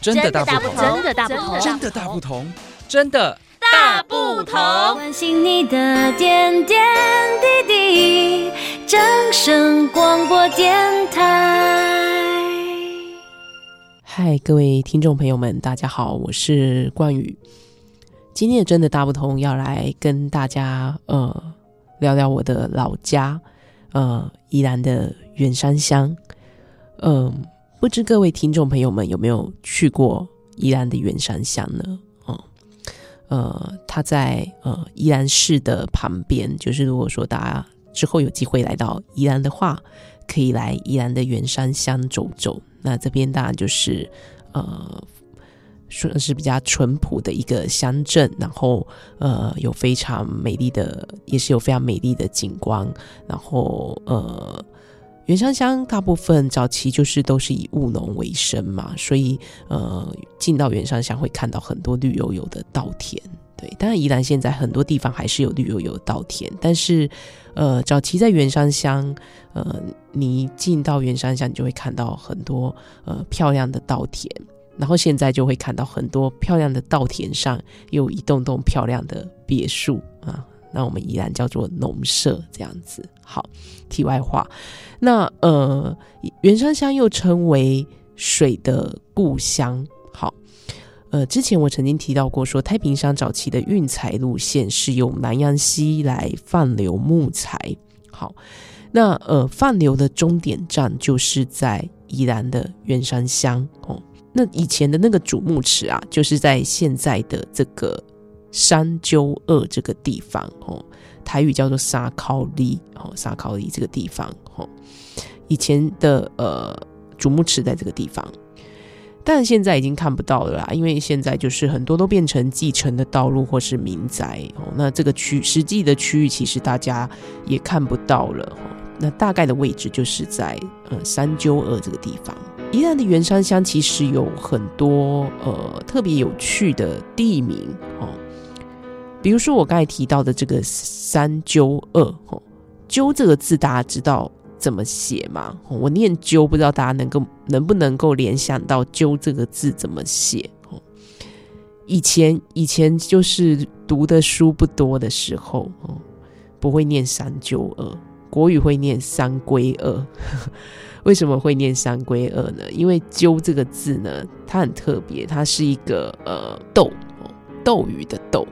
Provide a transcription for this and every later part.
真的大不同，真的大不同，真的大不同，真的大不同。关心你的点点滴滴，掌声广播电台。嗨，各位听众朋友们，大家好，我是冠宇。今天的真的大不同，要来跟大家呃聊聊我的老家，呃，宜兰的员山乡，嗯、呃。不知各位听众朋友们有没有去过宜兰的员山乡呢？哦，呃，它在呃宜兰市的旁边，就是如果说大家之后有机会来到宜兰的话，可以来宜兰的员山乡走走。那这边当然就是呃，算是比较淳朴的一个乡镇，然后呃有非常美丽的，也是有非常美丽的景观，然后呃。员山乡大部分早期就是都是以务农为生嘛，所以呃，进到员山乡会看到很多绿油油的稻田。对，当然宜兰现在很多地方还是有绿油油的稻田，但是呃，早期在员山乡，呃，你进到员山乡，你就会看到很多呃漂亮的稻田，然后现在就会看到很多漂亮的稻田上有一栋栋漂亮的别墅啊。那我们宜兰叫做农舍这样子。好，题外话，那呃，员山乡又称为水的故乡。好，呃，之前我曾经提到过说，太平山早期的运材路线是用南阳溪来放流木材。好，那呃，放流的终点站就是在宜兰的员山乡。哦，那以前的那个主木池啊，就是在现在的这个。三鸠二这个地方，哦，台语叫做沙考里，哦，沙考里这个地方，哦，以前的呃主木池在这个地方，但现在已经看不到了啦，因为现在就是很多都变成继承的道路或是民宅，哦，那这个区实际的区域其实大家也看不到了，哦，那大概的位置就是在呃三鸠二这个地方。宜兰的员山乡其实有很多呃特别有趣的地名，哦。比如说我刚才提到的这个三鸠二，哦，鸠这个字大家知道怎么写吗？我念鸠，不知道大家能够能不能够联想到鸠这个字怎么写？哦，以前以前就是读的书不多的时候，不会念三鸠二，国语会念三归二。为什么会念三归二呢？因为鸠这个字呢，它很特别，它是一个呃斗，斗鱼的斗。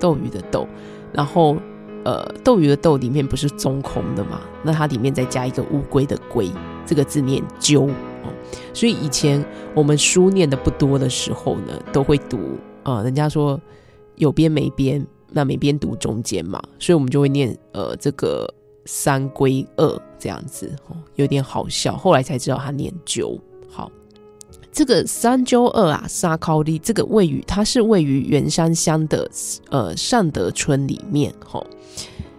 斗鱼的斗，然后呃，斗鱼的斗里面不是中空的嘛？那它里面再加一个乌龟的龟，这个字念鸠哦。所以以前我们书念的不多的时候呢，都会读啊、人家说有边没边，那没边读中间嘛，所以我们就会念呃这个三归二这样子哦，有点好笑。后来才知道它念鸠。好。这个三九二啊，沙考里这个位于，它是位于员山乡的呃善德村里面哈。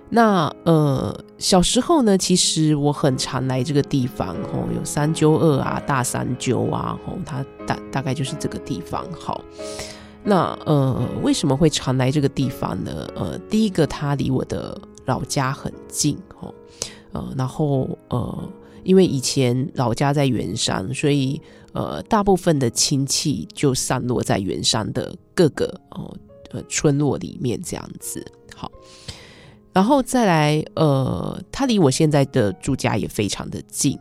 那呃小时候呢，其实我很常来这个地方哈，有三九二啊，大三九啊，吼，它大大概就是这个地方。好，那呃为什么会常来这个地方呢？呃，第一个它离我的老家很近哦，呃，然后呃。因为以前老家在员山，所以呃，大部分的亲戚就散落在原山的各个哦呃村落里面这样子。好，然后再来呃，他离我现在的住家也非常的近，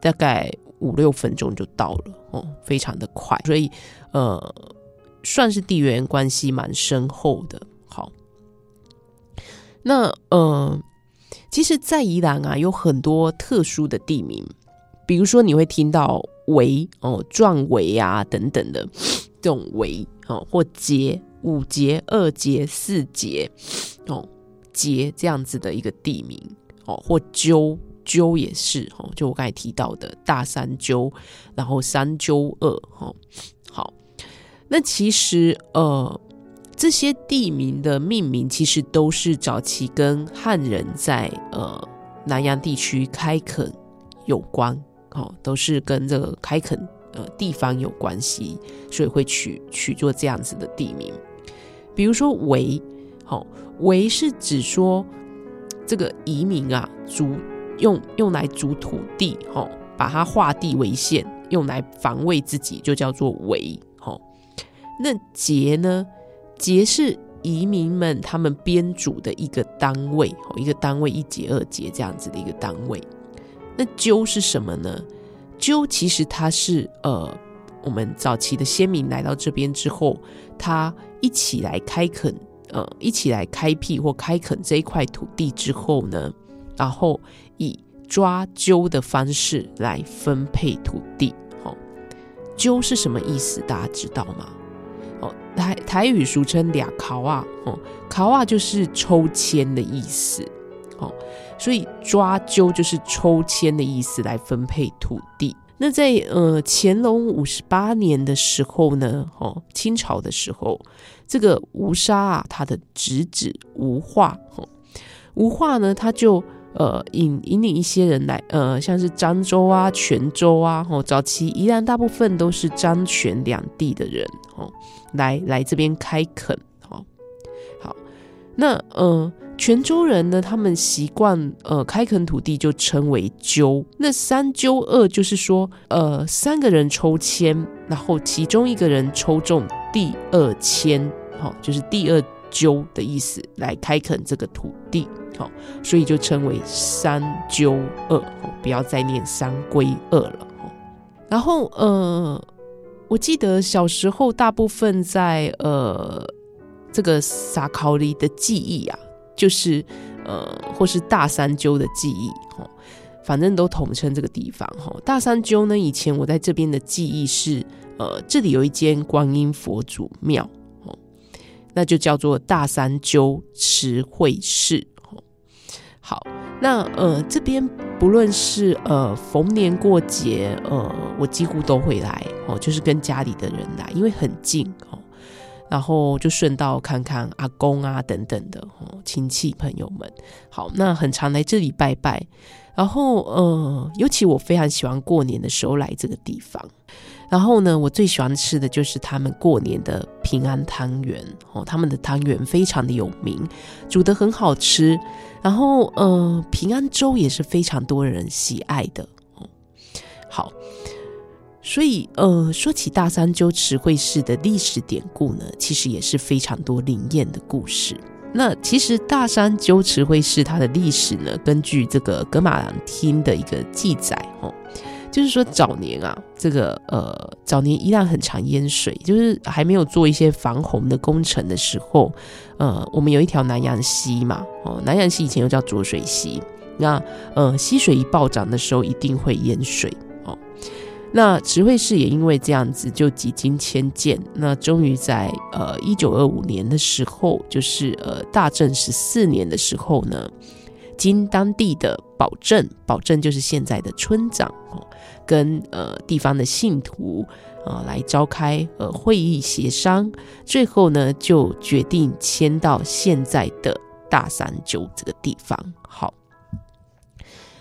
大概五六分钟就到了哦，非常的快，所以呃，算是地缘关系蛮深厚的。好，那呃。其实，在宜兰啊，有很多特殊的地名，比如说你会听到围哦、壮围啊等等的这种围哦，或节五节、二节、四节哦节这样子的一个地名哦，或鸠鸠也是哦，就我刚才提到的大三鸠，然后三鸠二哦，好，那其实呃。这些地名的命名其实都是早期跟汉人在呃南洋地区开垦有关，哦，都是跟这个开垦呃地方有关系，所以会取取做这样子的地名。比如说围，好、哦，围是指说这个移民啊，筑用用来筑土地，哦，把它划地为限，用来防卫自己，就叫做围。哦，那节呢？节是移民们他们编组的一个单位，哦，一个单位一节二节这样子的一个单位。那纠是什么呢？纠其实它是呃，我们早期的先民来到这边之后，他一起来开垦，呃，一起来开辟或开垦这一块土地之后呢，然后以抓阄的方式来分配土地。哦，阄是什么意思？大家知道吗？哦，台台语俗称俩考啊，哦，考啊就是抽签的意思。所以抓阄就是抽签的意思来分配土地。那在呃乾隆五十八年的时候呢，哦，清朝的时候，这个吴沙啊，他的侄子吴化，哦，吴化呢，他就呃引引领一些人来，呃，像是漳州啊、泉州啊，哦，早期宜兰大部分都是漳泉两地的人，哦，来来这边开垦，哦，好，那呃。泉州人呢，他们习惯呃开垦土地就称为阄。那三阄二就是说，呃三个人抽签，然后其中一个人抽中第二签，好、哦，就是第二阄的意思，来开垦这个土地，好、哦，所以就称为三阄二、哦，不要再念三归二了。哦、然后呃，我记得小时候大部分在呃这个撒考里的记忆啊。就是呃，或是大三阄的记忆，反正都统称这个地方哈。大三阄呢，以前我在这边的记忆是，呃，这里有一间观音佛祖庙，哦那就叫做大三阄慈惠寺。哦好，那呃，这边不论是呃逢年过节，呃，我几乎都会来哦，就是跟家里的人来，因为很近哦。然后就顺道看看阿公啊等等的哦，亲戚朋友们。好，那很常来这里拜拜。然后呃，尤其我非常喜欢过年的时候来这个地方。然后呢，我最喜欢吃的就是他们过年的平安汤圆哦，他们的汤圆非常的有名，煮得很好吃。然后呃，平安粥也是非常多人喜爱的哦。好。所以，呃，说起大三阄慈惠寺的历史典故呢，其实也是非常多灵验的故事。那其实大山鸠慈惠寺它的历史呢，根据这个格玛兰厅的一个记载，哦，就是说早年啊，这个呃，早年依然很常淹水，就是还没有做一些防洪的工程的时候，呃，我们有一条南洋溪嘛，哦，南洋溪以前又叫浊水溪，那呃，溪水一暴涨的时候，一定会淹水。那慈惠寺也因为这样子就几经迁建，那终于在呃一九二五年的时候，就是呃大正十四年的时候呢，经当地的保证，保证就是现在的村长哦，跟呃地方的信徒啊、来召开呃会议协商，最后呢就决定迁到现在的大三九这个地方。好，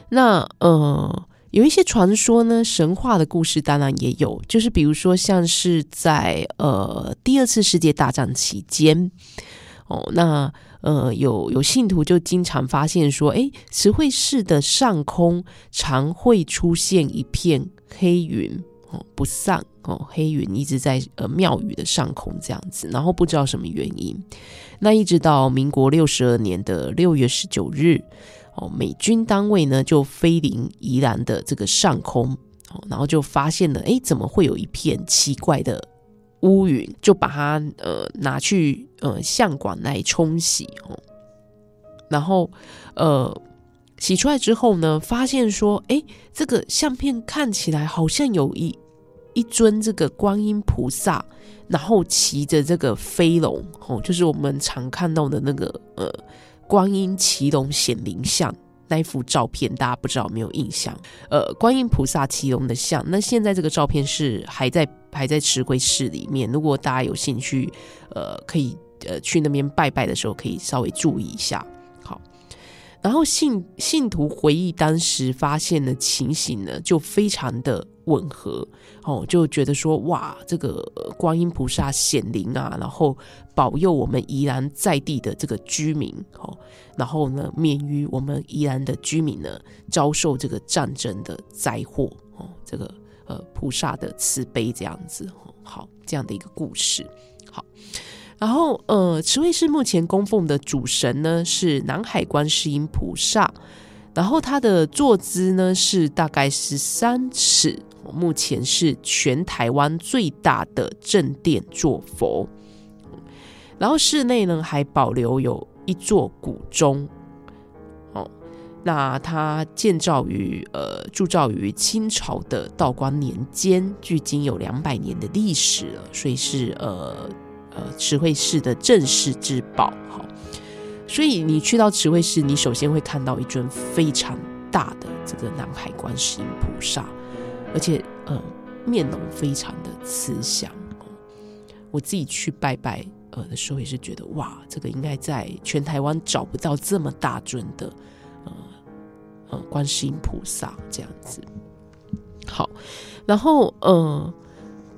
那呃。有一些传说呢，神话的故事当然也有，就是比如说像是在呃第二次世界大战期间，哦，那呃有有信徒就经常发现说，诶，慈惠寺的上空常会出现一片黑云哦，不散哦，黑云一直在呃庙宇的上空这样子，然后不知道什么原因，那一直到民国六十二年的六月十九日。哦，美军单位呢就飞临宜兰的这个上空，哦，然后就发现了，哎，怎么会有一片奇怪的乌云？就把它呃拿去呃相馆来冲洗哦，然后呃洗出来之后呢，发现说，哎，这个相片看起来好像有一一尊这个观音菩萨，然后骑着这个飞龙，哦，就是我们常看到的那个呃。观音骑龙显灵像那一幅照片，大家不知道有没有印象？呃，观音菩萨骑龙的像，那现在这个照片是还在还在慈惠寺里面。如果大家有兴趣，呃，可以呃去那边拜拜的时候，可以稍微注意一下。好，然后信信徒回忆当时发现的情形呢，就非常的吻合。哦，就觉得说哇，这个观音菩萨显灵啊，然后保佑我们宜兰在地的这个居民。哦，然后呢，免于我们宜兰的居民呢遭受这个战争的灾祸。哦，这个呃菩萨的慈悲这样子，好，这样的一个故事。好，然后呃慈惠寺目前供奉的主神呢是南海观世音菩萨，然后他的坐姿呢是大概十三尺，目前是全台湾最大的正殿坐佛。然后室内呢还保留有一座古钟，哦，那它建造于呃铸造于清朝的道光年间，距今有两百年的历史了，所以是呃呃慈惠寺的镇室之宝。好，所以你去到慈惠寺，你首先会看到一尊非常大的这个南海观世音菩萨，而且呃面容非常的慈祥。我自己去拜拜。呃的时候也是觉得哇，这个应该在全台湾找不到这么大尊的呃呃观世音菩萨这样子。好，然后呃，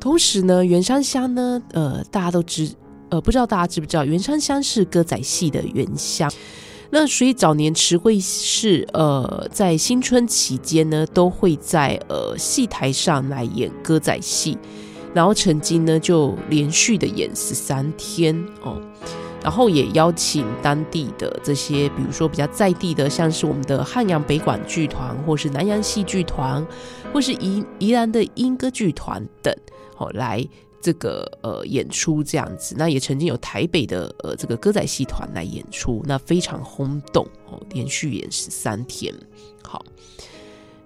同时呢，袁山乡呢，呃，大家都知，呃，不知道大家知不知道，袁山乡是歌仔戏的原乡。那所以早年池会是呃在新春期间呢，都会在呃戏台上来演歌仔戏。然后曾经呢，就连续的演十三天哦，然后也邀请当地的这些，比如说比较在地的，像是我们的汉阳北管剧团，或是南洋戏剧团，或是宜宜兰的莺歌剧团等，哦，来这个呃演出这样子。那也曾经有台北的呃这个歌仔戏团来演出，那非常轰动哦，连续演十三天，好。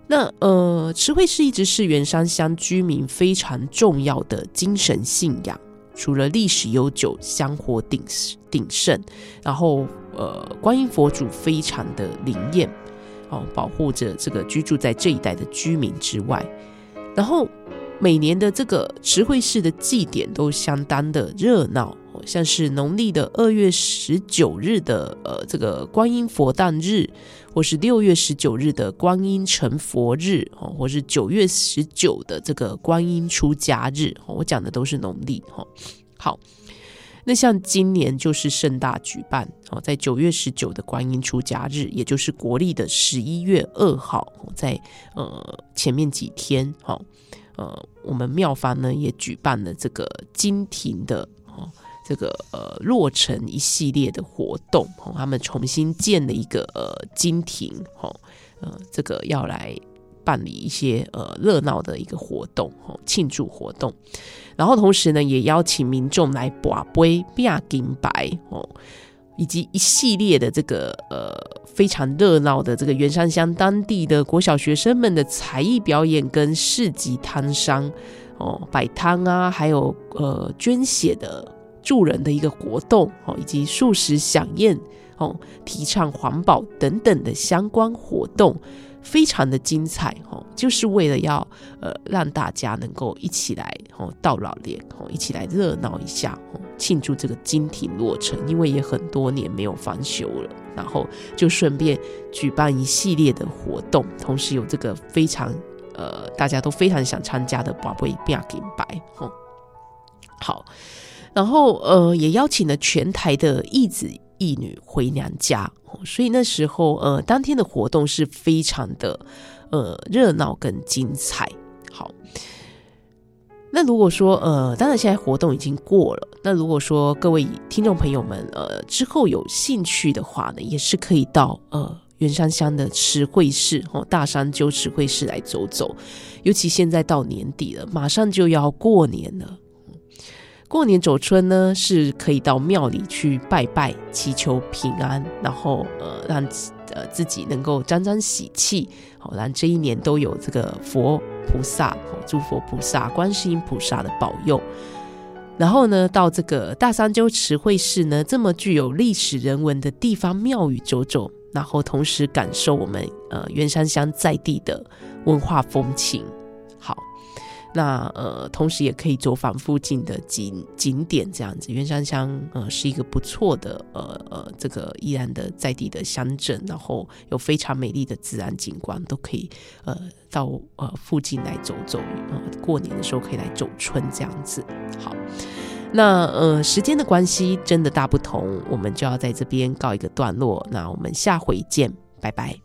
那呃，慈惠寺一直是圆山乡居民非常重要的精神信仰。除了历史悠久、香火鼎鼎盛，然后呃，观音佛祖非常的灵验，哦，保护着这个居住在这一带的居民之外，然后每年的这个慈惠寺的祭典都相当的热闹。像是农历的二月十九日的呃这个观音佛诞日，或是六月十九日的观音成佛日，哦，或是九月十九的这个观音出家日，我讲的都是农历哈。好，那像今年就是盛大举办哦，在九月十九的观音出家日，也就是国历的十一月二号，在呃前面几天，哈，呃，我们庙方呢也举办了这个金庭的哦。这个呃，落成一系列的活动，哦，他们重新建了一个呃金庭，哦，呃，这个要来办理一些呃热闹的一个活动，哦，庆祝活动。然后同时呢，也邀请民众来把杯、变金白，哦，以及一系列的这个呃非常热闹的这个圆山乡当地的国小学生们的才艺表演跟市集摊商，哦，摆摊啊，还有呃捐血的。助人的一个活动哦，以及素食饗宴哦，提倡环保等等的相关活动，非常的精彩哦，就是为了要呃让大家能够一起来哦到老年哦，一起来热闹一下哦，庆祝这个金庭落成，因为也很多年没有翻修了，然后就顺便举办一系列的活动，同时有这个非常呃大家都非常想参加的宝贝变金牌哦，好。然后，呃，也邀请了全台的义子义女回娘家，所以那时候，呃，当天的活动是非常的，呃，热闹跟精彩。好，那如果说，呃，当然现在活动已经过了，那如果说各位听众朋友们，呃，之后有兴趣的话呢，也是可以到呃圆山乡的慈惠寺哦，大山鸠慈惠寺来走走，尤其现在到年底了，马上就要过年了。过年走春呢，是可以到庙里去拜拜，祈求平安，然后呃，让呃自己能够沾沾喜气，好，让这一年都有这个佛菩萨、诸佛菩萨、观世音菩萨的保佑。然后呢，到这个大三鸠慈惠寺呢，这么具有历史人文的地方庙宇走走，然后同时感受我们呃圆山乡在地的文化风情。那呃，同时也可以走访附近的景景点，这样子。圆山乡呃是一个不错的呃呃这个宜兰的在地的乡镇，然后有非常美丽的自然景观，都可以呃到呃附近来走走。呃，过年的时候可以来走春这样子。好，那呃时间的关系真的大不同，我们就要在这边告一个段落。那我们下回见，拜拜。